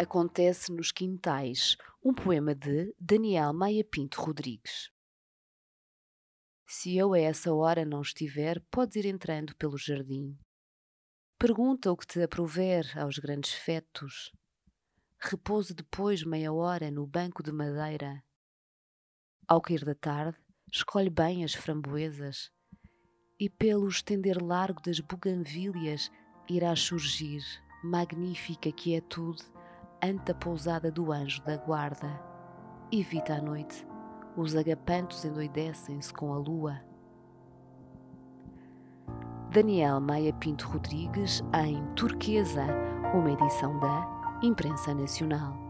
Acontece nos Quintais, um poema de Daniel Maia Pinto Rodrigues. Se eu a essa hora não estiver, podes ir entrando pelo jardim. Pergunta o que te aprover aos grandes fetos. Repousa depois meia hora no banco de madeira. Ao cair da tarde, escolhe bem as framboesas e pelo estender largo das buganvílias irás surgir, magnífica quietude, ante a pousada do anjo da guarda. Evita a noite, os agapantos endoidecem-se com a lua. Daniel Maia Pinto Rodrigues em Turquesa, uma edição da Imprensa Nacional.